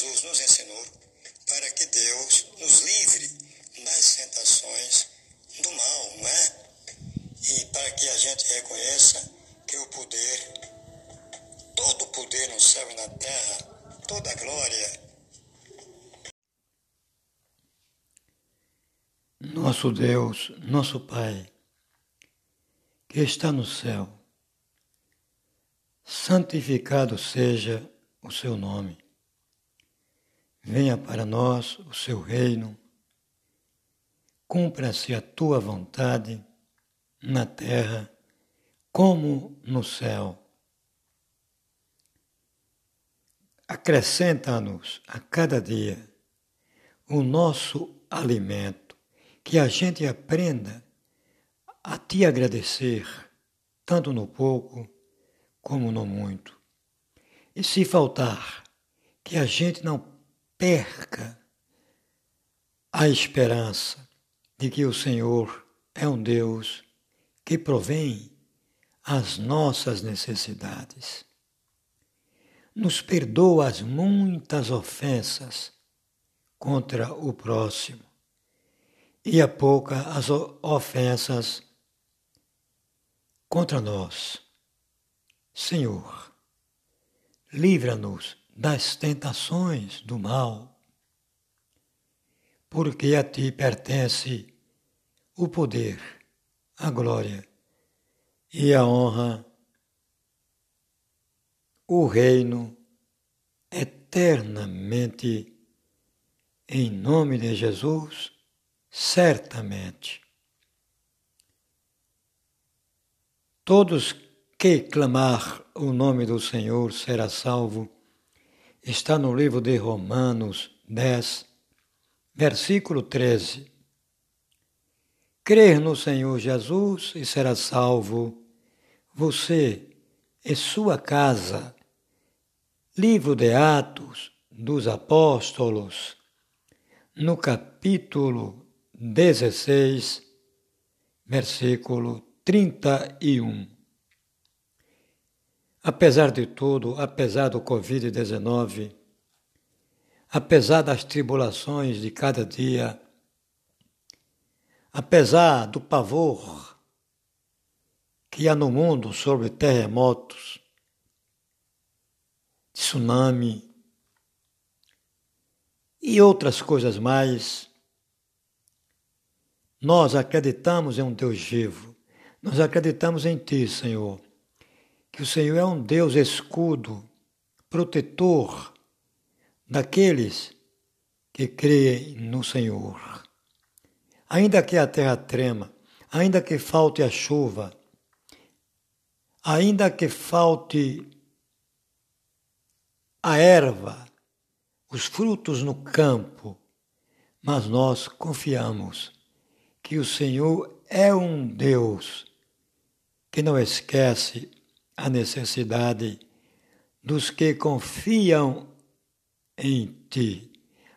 Jesus nos ensinou para que Deus nos livre das tentações do mal, não é? E para que a gente reconheça que o poder, todo o poder no céu e na terra, toda a glória. Nosso Deus, nosso Pai, que está no céu, santificado seja o seu nome. Venha para nós o seu reino, cumpra-se a tua vontade na terra como no céu. Acrescenta-nos a cada dia o nosso alimento, que a gente aprenda a te agradecer, tanto no pouco como no muito. E se faltar, que a gente não perca a esperança de que o Senhor é um Deus que provém as nossas necessidades. Nos perdoa as muitas ofensas contra o próximo e a pouca as ofensas contra nós. Senhor, livra-nos das tentações do mal, porque a ti pertence o poder, a glória e a honra, o reino eternamente, em nome de Jesus, certamente. Todos que clamar o nome do Senhor será salvo. Está no livro de Romanos 10, versículo 13. Crer no Senhor Jesus e será salvo, você e sua casa. Livro de Atos dos Apóstolos, no capítulo 16, versículo 31. Apesar de tudo, apesar do Covid-19, apesar das tribulações de cada dia, apesar do pavor que há no mundo sobre terremotos, tsunami e outras coisas mais, nós acreditamos em um Deus vivo, nós acreditamos em Ti, Senhor que o Senhor é um Deus escudo, protetor daqueles que creem no Senhor. Ainda que a terra trema, ainda que falte a chuva, ainda que falte a erva, os frutos no campo, mas nós confiamos que o Senhor é um Deus que não esquece a necessidade dos que confiam em ti.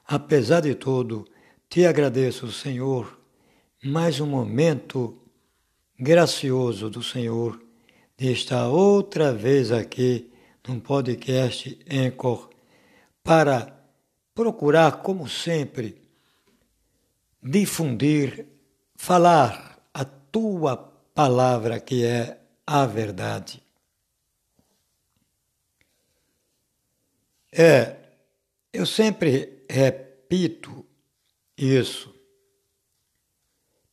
Apesar de tudo, te agradeço, Senhor, mais um momento gracioso do Senhor de estar outra vez aqui num podcast Encore para procurar, como sempre, difundir, falar a tua palavra que é a verdade. É, eu sempre repito isso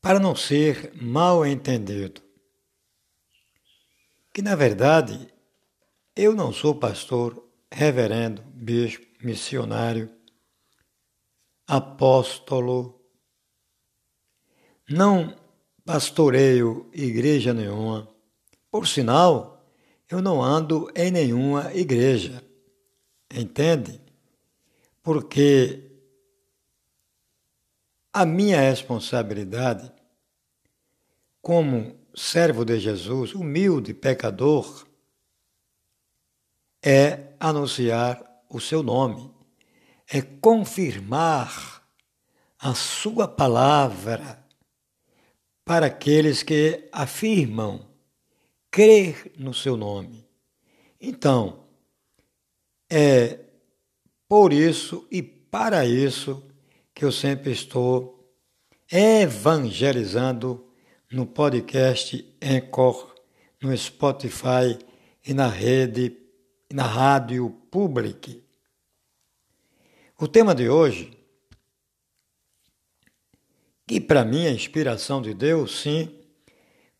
para não ser mal entendido. Que na verdade eu não sou pastor, reverendo, bispo, missionário, apóstolo, não pastoreio igreja nenhuma. Por sinal, eu não ando em nenhuma igreja. Entende? Porque a minha responsabilidade como servo de Jesus, humilde pecador, é anunciar o seu nome, é confirmar a sua palavra para aqueles que afirmam crer no seu nome. Então, é por isso e para isso que eu sempre estou evangelizando no podcast Encore, no Spotify e na rede, na rádio Public. O tema de hoje, que para mim é inspiração de Deus, sim,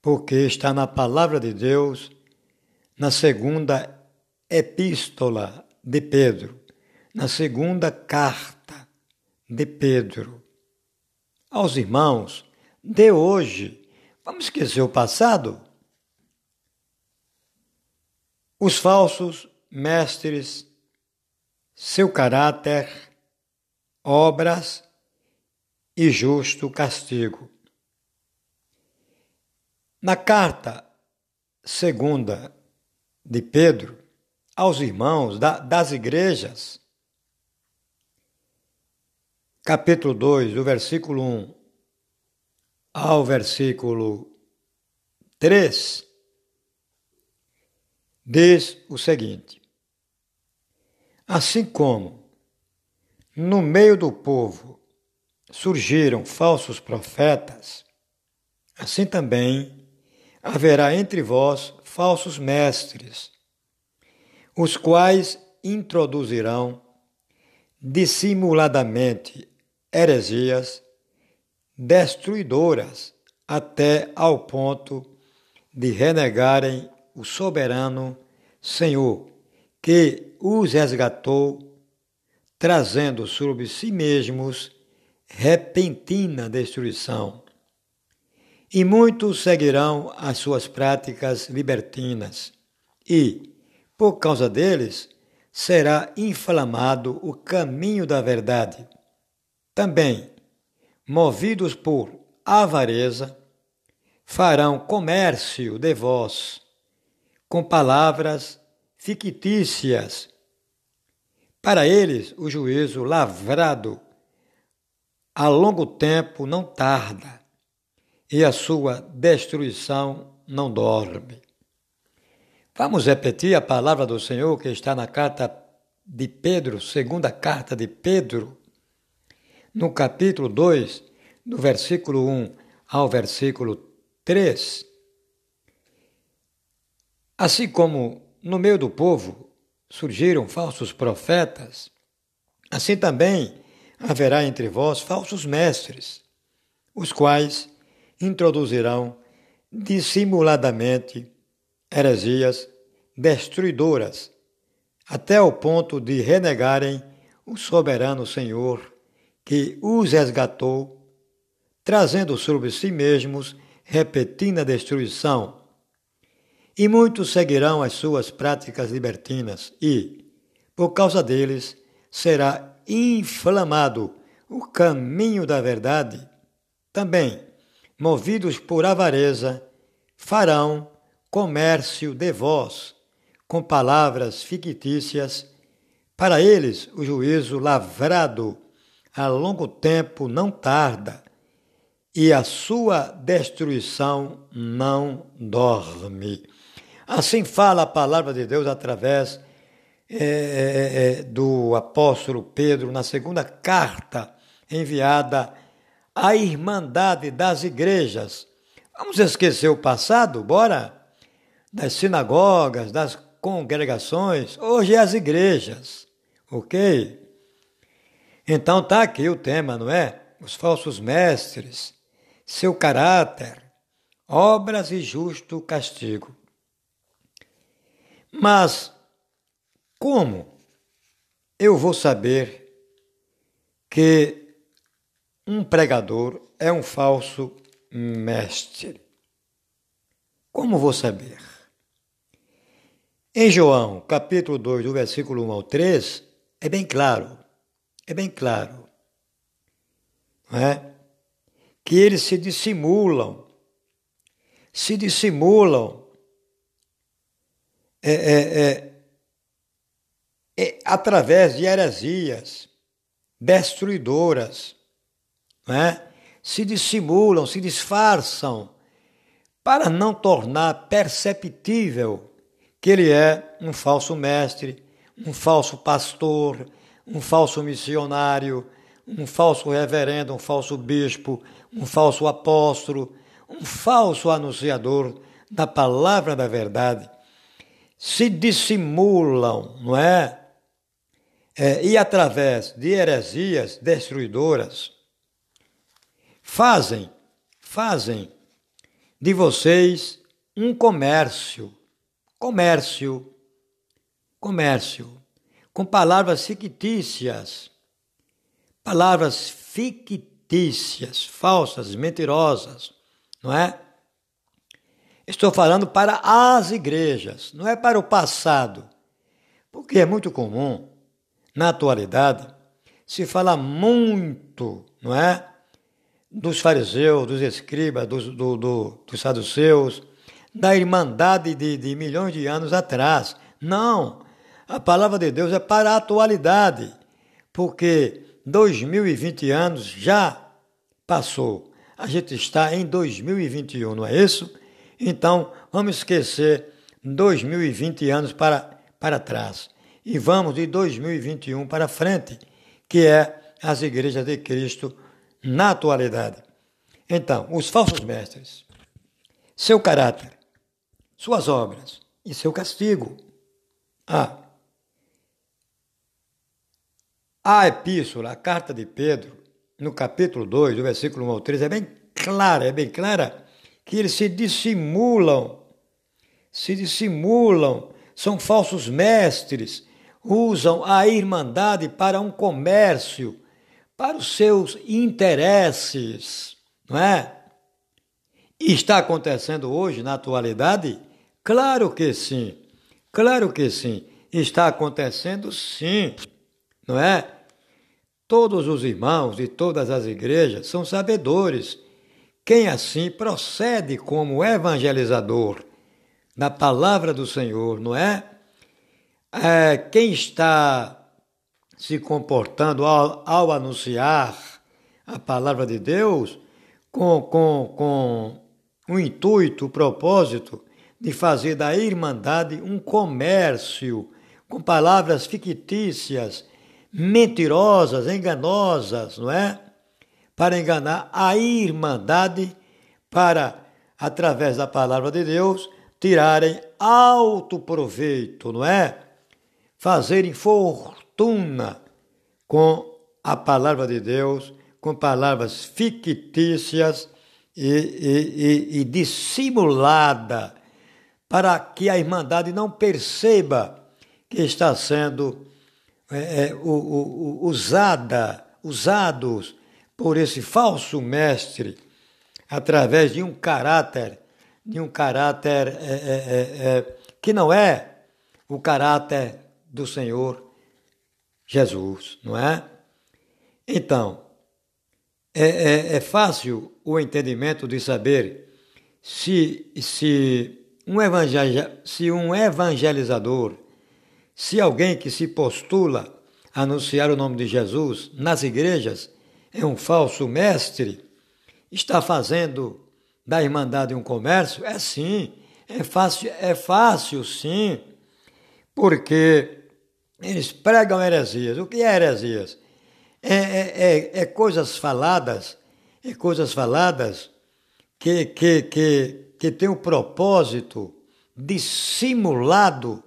porque está na palavra de Deus, na segunda epístola de Pedro, na segunda carta de Pedro. Aos irmãos de hoje, vamos esquecer o passado? Os falsos mestres, seu caráter, obras e justo castigo. Na carta segunda de Pedro aos irmãos da, das igrejas, capítulo 2, do versículo 1 ao versículo 3, diz o seguinte: Assim como no meio do povo surgiram falsos profetas, assim também haverá entre vós falsos mestres, os quais introduzirão dissimuladamente heresias destruidoras até ao ponto de renegarem o soberano Senhor, que os resgatou, trazendo sobre si mesmos repentina destruição. E muitos seguirão as suas práticas libertinas, e, por causa deles, será inflamado o caminho da verdade. Também, movidos por avareza, farão comércio de vós, com palavras fictícias. Para eles, o juízo lavrado a longo tempo não tarda e a sua destruição não dorme. Vamos repetir a palavra do Senhor que está na carta de Pedro, segunda carta de Pedro, no capítulo 2, do versículo 1 ao versículo 3. Assim como no meio do povo surgiram falsos profetas, assim também haverá entre vós falsos mestres, os quais introduzirão dissimuladamente heresias destruidoras, até o ponto de renegarem o soberano Senhor que os resgatou, trazendo sobre si mesmos repetida destruição. E muitos seguirão as suas práticas libertinas, e, por causa deles, será inflamado o caminho da verdade. Também movidos por avareza, farão comércio de vós, com palavras fictícias. Para eles, o juízo lavrado a longo tempo não tarda, e a sua destruição não dorme. Assim fala a palavra de Deus através é, é, do apóstolo Pedro na segunda carta enviada a irmandade das igrejas. Vamos esquecer o passado, bora? Das sinagogas, das congregações, hoje é as igrejas, ok? Então tá aqui o tema, não é? Os falsos mestres, seu caráter, obras e justo castigo. Mas como eu vou saber que um pregador é um falso mestre. Como vou saber? Em João, capítulo 2, do versículo 1 ao 3, é bem claro, é bem claro, é? que eles se dissimulam, se dissimulam é, é, é, é através de heresias destruidoras, né? se dissimulam, se disfarçam, para não tornar perceptível que ele é um falso mestre, um falso pastor, um falso missionário, um falso reverendo, um falso bispo, um falso apóstolo, um falso anunciador da palavra da verdade, se dissimulam, não é? é e através de heresias destruidoras, fazem, fazem de vocês um comércio, comércio, comércio, com palavras fictícias, palavras fictícias, falsas, mentirosas, não é? Estou falando para as igrejas, não é para o passado, porque é muito comum, na atualidade, se fala muito, não é? dos fariseus, dos escribas, dos, do, do, dos saduceus, da irmandade de, de milhões de anos atrás. Não! A palavra de Deus é para a atualidade, porque 2020 anos já passou. A gente está em 2021, não é isso? Então, vamos esquecer 2020 anos para, para trás e vamos de 2021 para frente, que é as igrejas de Cristo na atualidade. Então, os falsos mestres, seu caráter, suas obras e seu castigo. Ah, a epístola, a carta de Pedro, no capítulo 2, do versículo 1 ao 3, é bem clara, é bem clara que eles se dissimulam, se dissimulam, são falsos mestres, usam a irmandade para um comércio para os seus interesses, não é? E está acontecendo hoje, na atualidade? Claro que sim, claro que sim, está acontecendo sim, não é? Todos os irmãos de todas as igrejas são sabedores. Quem assim procede como evangelizador da palavra do Senhor, não é? é quem está se comportando ao, ao anunciar a palavra de Deus com, com, com o intuito, o propósito de fazer da Irmandade um comércio com palavras fictícias, mentirosas, enganosas, não é? Para enganar a Irmandade, para, através da palavra de Deus, tirarem alto proveito, não é? Fazerem for fortuna com a palavra de Deus, com palavras fictícias e, e, e, e dissimulada, para que a Irmandade não perceba que está sendo é, é, o, o, usada, usados por esse falso mestre, através de um caráter, de um caráter é, é, é, é que não é o caráter do Senhor Jesus, não é? Então, é, é, é fácil o entendimento de saber se, se, um evangel, se um evangelizador, se alguém que se postula a anunciar o nome de Jesus nas igrejas é um falso mestre, está fazendo da Irmandade um comércio? É sim, é fácil, é fácil sim, porque eles pregam heresias. O que é heresias? É, é, é, é coisas faladas, é coisas faladas que, que, que, que tem o propósito dissimulado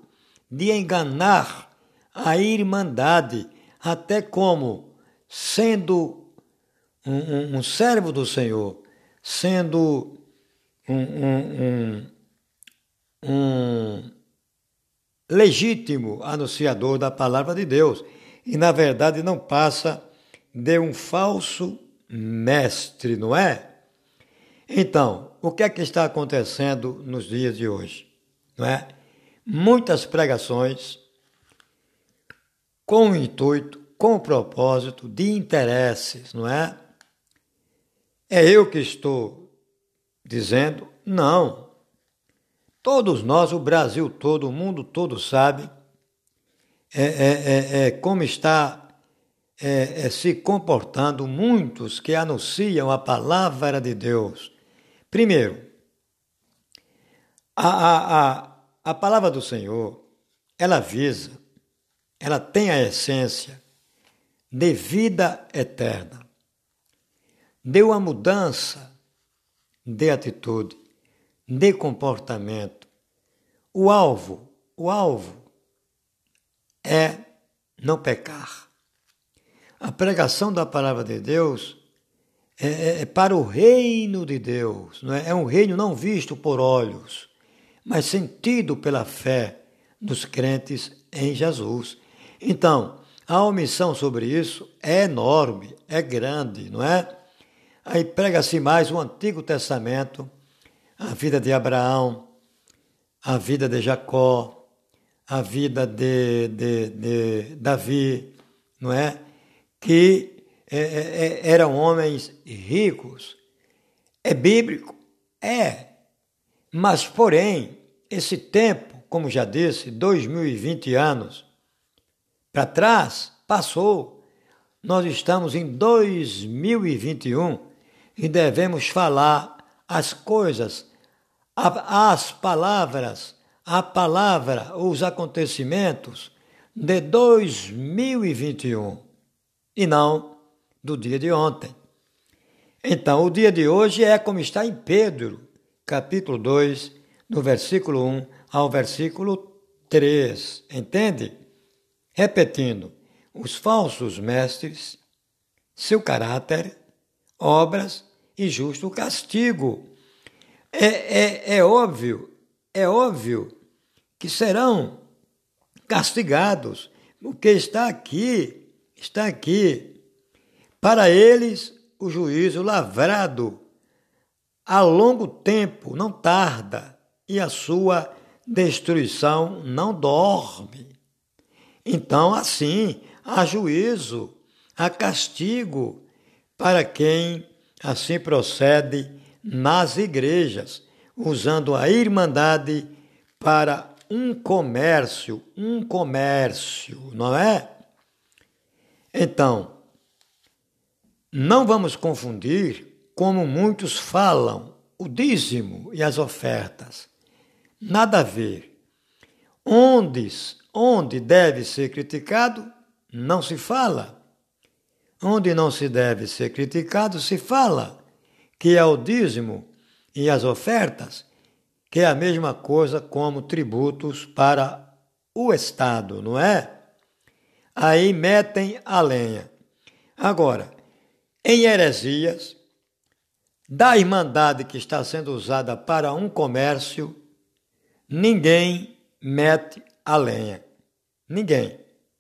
de enganar a irmandade, até como? Sendo um, um, um servo do Senhor, sendo um, um legítimo anunciador da palavra de Deus. E, na verdade, não passa de um falso mestre, não é? Então, o que é que está acontecendo nos dias de hoje? Não é? Muitas pregações com o intuito, com o propósito de interesses, não é? É eu que estou dizendo? Não. Todos nós, o Brasil todo, o mundo todo sabe é, é, é, é como está é, é, se comportando muitos que anunciam a palavra de Deus. Primeiro, a, a, a, a palavra do Senhor, ela visa, ela tem a essência de vida eterna. Deu a mudança de atitude, de comportamento. O alvo, o alvo é não pecar. A pregação da palavra de Deus é, é, é para o reino de Deus, não é? é um reino não visto por olhos, mas sentido pela fé dos crentes em Jesus. Então, a omissão sobre isso é enorme, é grande, não é? Aí prega-se mais o Antigo Testamento, a vida de Abraão, a vida de Jacó, a vida de, de, de Davi, não é? Que é, é, é eram homens ricos. É bíblico? É. Mas, porém, esse tempo, como já disse, 2020 anos para trás, passou. Nós estamos em 2021 e devemos falar as coisas, as palavras, a palavra, os acontecimentos de 2021 e não do dia de ontem. Então, o dia de hoje é como está em Pedro, capítulo 2, no versículo 1 ao versículo 3. Entende? Repetindo, os falsos mestres, seu caráter, obras e justo castigo. É, é, é óbvio, é óbvio que serão castigados, porque está aqui, está aqui. Para eles, o juízo lavrado a longo tempo não tarda e a sua destruição não dorme. Então, assim, há juízo, há castigo para quem assim procede nas igrejas, usando a irmandade para um comércio, um comércio, não é? Então, não vamos confundir como muitos falam o dízimo e as ofertas. Nada a ver. Onde, onde deve ser criticado, não se fala. Onde não se deve ser criticado, se fala, que é o dízimo e as ofertas, que é a mesma coisa como tributos para o Estado, não é? Aí metem a lenha. Agora, em heresias, da irmandade que está sendo usada para um comércio, ninguém mete a lenha. Ninguém.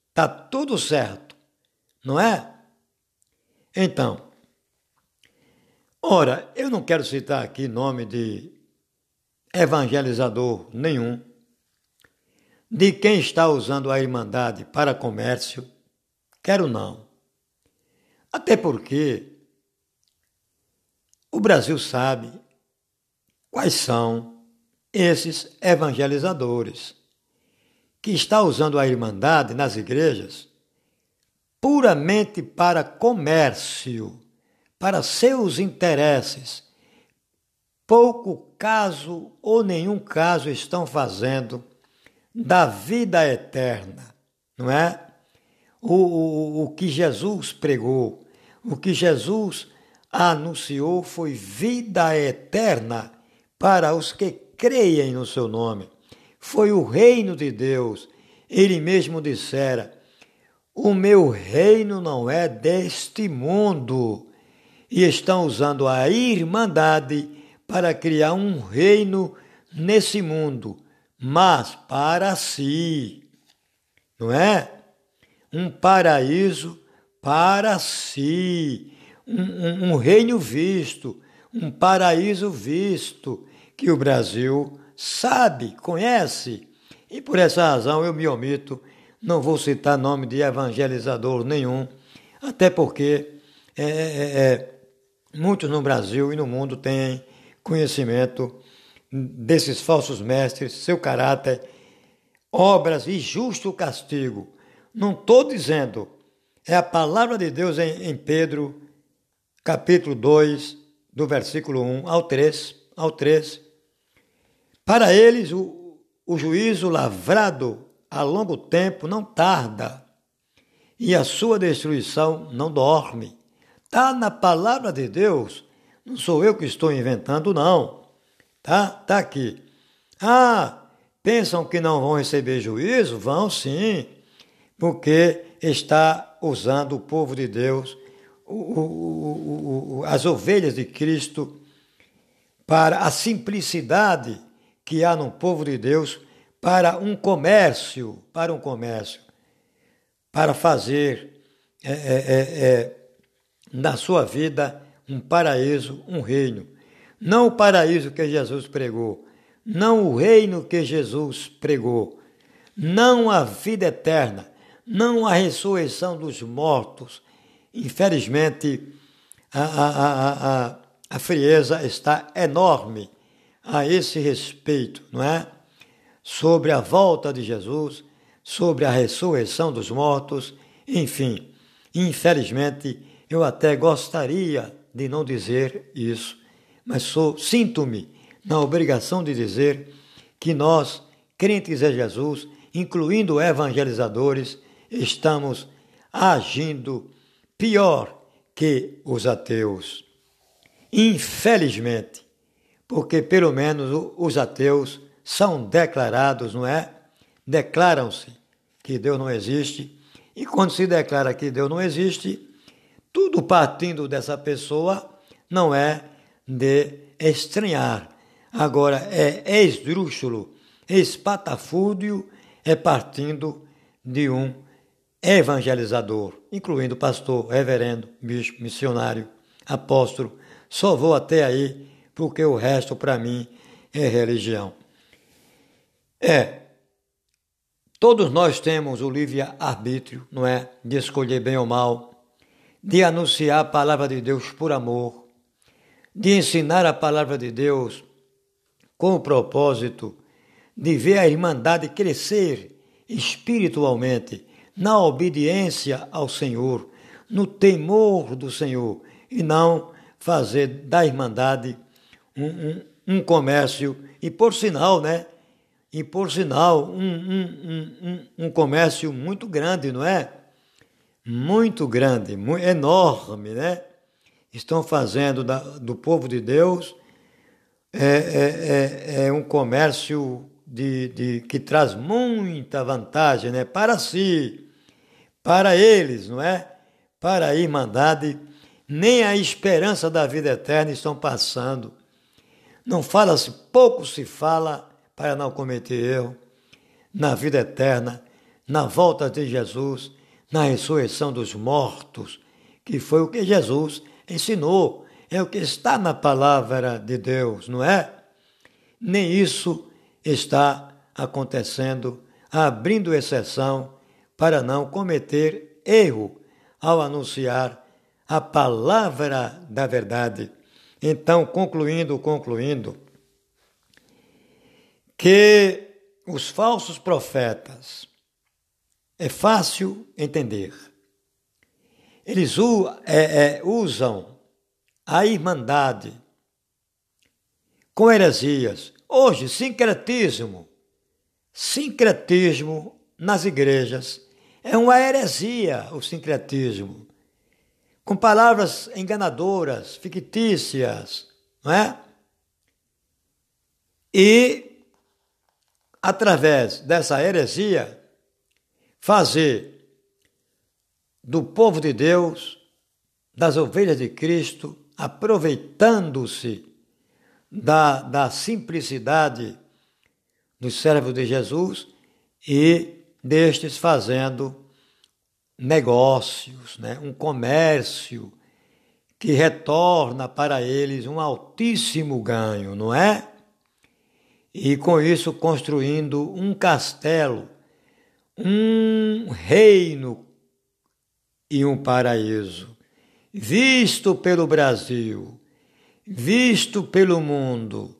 Está tudo certo, não é? Então, ora, eu não quero citar aqui nome de evangelizador nenhum, de quem está usando a Irmandade para comércio, quero não. Até porque o Brasil sabe quais são esses evangelizadores que está usando a Irmandade nas igrejas puramente para comércio, para seus interesses. Pouco caso ou nenhum caso estão fazendo da vida eterna, não é? O, o, o que Jesus pregou, o que Jesus anunciou foi vida eterna para os que creem no seu nome. Foi o reino de Deus. Ele mesmo dissera: o meu reino não é deste mundo. E estão usando a irmandade para criar um reino nesse mundo, mas para si. Não é? Um paraíso para si. Um, um, um reino visto, um paraíso visto, que o Brasil sabe, conhece. E por essa razão eu me omito não vou citar nome de evangelizador nenhum, até porque é, é, é, muitos no Brasil e no mundo têm conhecimento desses falsos mestres, seu caráter, obras e justo castigo. Não estou dizendo, é a palavra de Deus em, em Pedro, capítulo 2, do versículo 1 ao 3, ao 3. Para eles, o, o juízo lavrado a longo tempo não tarda, e a sua destruição não dorme. Está na palavra de Deus. Não sou eu que estou inventando, não. Tá? Tá aqui. Ah, pensam que não vão receber juízo? Vão sim, porque está usando o povo de Deus, o, o, o, as ovelhas de Cristo, para a simplicidade que há no povo de Deus, para um comércio, para um comércio, para fazer é, é, é, é na sua vida um paraíso, um reino. Não o paraíso que Jesus pregou, não o reino que Jesus pregou, não a vida eterna, não a ressurreição dos mortos. Infelizmente, a, a, a, a, frieza está enorme a esse respeito, não é? Sobre a volta de Jesus, sobre a ressurreição dos mortos, enfim. Infelizmente, eu até gostaria de não dizer isso, mas sou sinto-me na obrigação de dizer que nós, crentes em Jesus, incluindo evangelizadores, estamos agindo pior que os ateus. Infelizmente, porque pelo menos os ateus são declarados, não é? Declaram-se que Deus não existe, e quando se declara que Deus não existe, tudo partindo dessa pessoa não é de estranhar, Agora, é esdrúxulo, espatafúrdio, é partindo de um evangelizador, incluindo pastor, reverendo, bispo, missionário, apóstolo. Só vou até aí, porque o resto para mim é religião. É, todos nós temos o livre-arbítrio, não é? De escolher bem ou mal, de anunciar a palavra de Deus por amor, de ensinar a palavra de Deus com o propósito de ver a Irmandade crescer espiritualmente na obediência ao Senhor, no temor do Senhor, e não fazer da Irmandade um, um, um comércio, e por sinal, né? E por sinal, um, um, comércio muito grande, não é? Muito grande, muito, enorme, né? Estão fazendo da, do povo de Deus é, é, é, é um comércio de, de, que traz muita vantagem né? para si, para eles, não é? Para a Irmandade, nem a esperança da vida eterna estão passando. Não fala-se, pouco se fala para não cometer erro na vida eterna, na volta de Jesus, na ressurreição dos mortos, que foi o que Jesus ensinou é o que está na palavra de Deus, não é? Nem isso está acontecendo, abrindo exceção para não cometer erro ao anunciar a palavra da verdade. Então, concluindo, concluindo, que os falsos profetas é fácil entender. Eles é, é, usam a irmandade com heresias. Hoje, sincretismo, sincretismo nas igrejas. É uma heresia o sincretismo, com palavras enganadoras, fictícias, não é? E, através dessa heresia, fazer do povo de Deus, das ovelhas de Cristo, aproveitando-se da, da simplicidade dos servos de Jesus e destes fazendo negócios, né? um comércio que retorna para eles um altíssimo ganho, não é? E com isso construindo um castelo, um reino e um paraíso visto pelo Brasil, visto pelo mundo,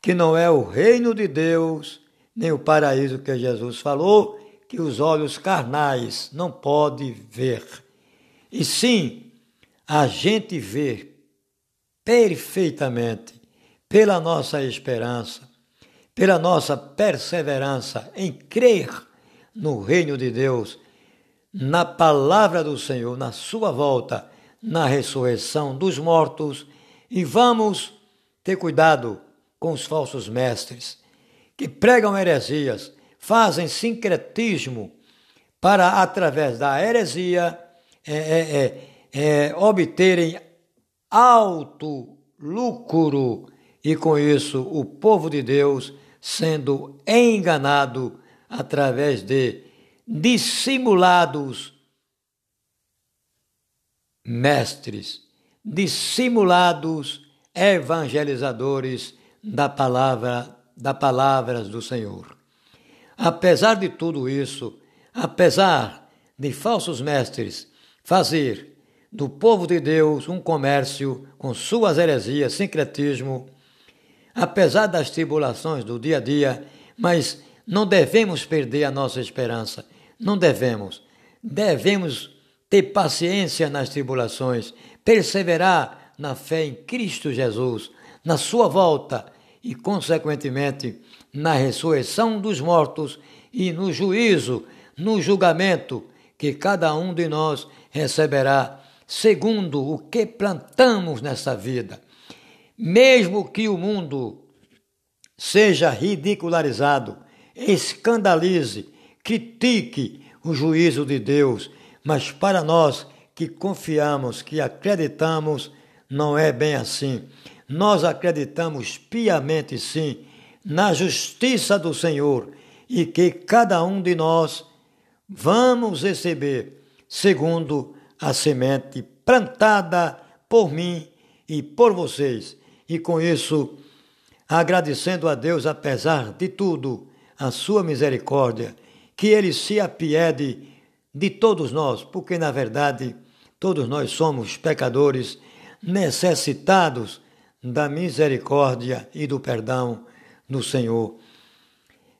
que não é o reino de Deus, nem o paraíso que Jesus falou, que os olhos carnais não podem ver. E sim, a gente vê perfeitamente, pela nossa esperança, pela nossa perseverança em crer no reino de Deus, na palavra do Senhor, na sua volta, na ressurreição dos mortos, e vamos ter cuidado com os falsos mestres que pregam heresias, fazem sincretismo para, através da heresia, é, é, é, é obterem alto lucro e com isso o povo de Deus sendo enganado através de dissimulados mestres, dissimulados evangelizadores da palavra, da palavras do Senhor. Apesar de tudo isso, apesar de falsos mestres fazer do povo de Deus um comércio com suas heresias, sincretismo, apesar das tribulações do dia a dia, mas não devemos perder a nossa esperança. Não devemos. Devemos ter paciência nas tribulações, perseverar na fé em Cristo Jesus, na sua volta e, consequentemente, na ressurreição dos mortos e no juízo, no julgamento que cada um de nós receberá segundo o que plantamos nessa vida. Mesmo que o mundo seja ridicularizado, escandalize, critique o juízo de Deus, mas para nós que confiamos, que acreditamos, não é bem assim. Nós acreditamos piamente, sim, na justiça do Senhor e que cada um de nós vamos receber segundo a semente plantada por mim e por vocês. E com isso, agradecendo a Deus, apesar de tudo, a sua misericórdia, que ele se apiede de todos nós, porque na verdade todos nós somos pecadores necessitados da misericórdia e do perdão do Senhor.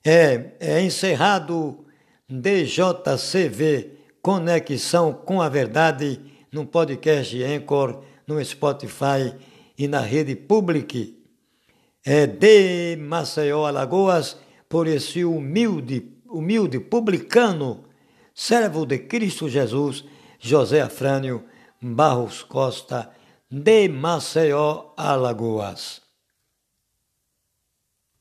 É, é encerrado DJCV Conexão com a Verdade no podcast Anchor, no Spotify e na rede Public. É de Maceió, Alagoas, por esse humilde, humilde publicano, servo de Cristo Jesus, José Afrânio Barros Costa, de Maceió, Alagoas.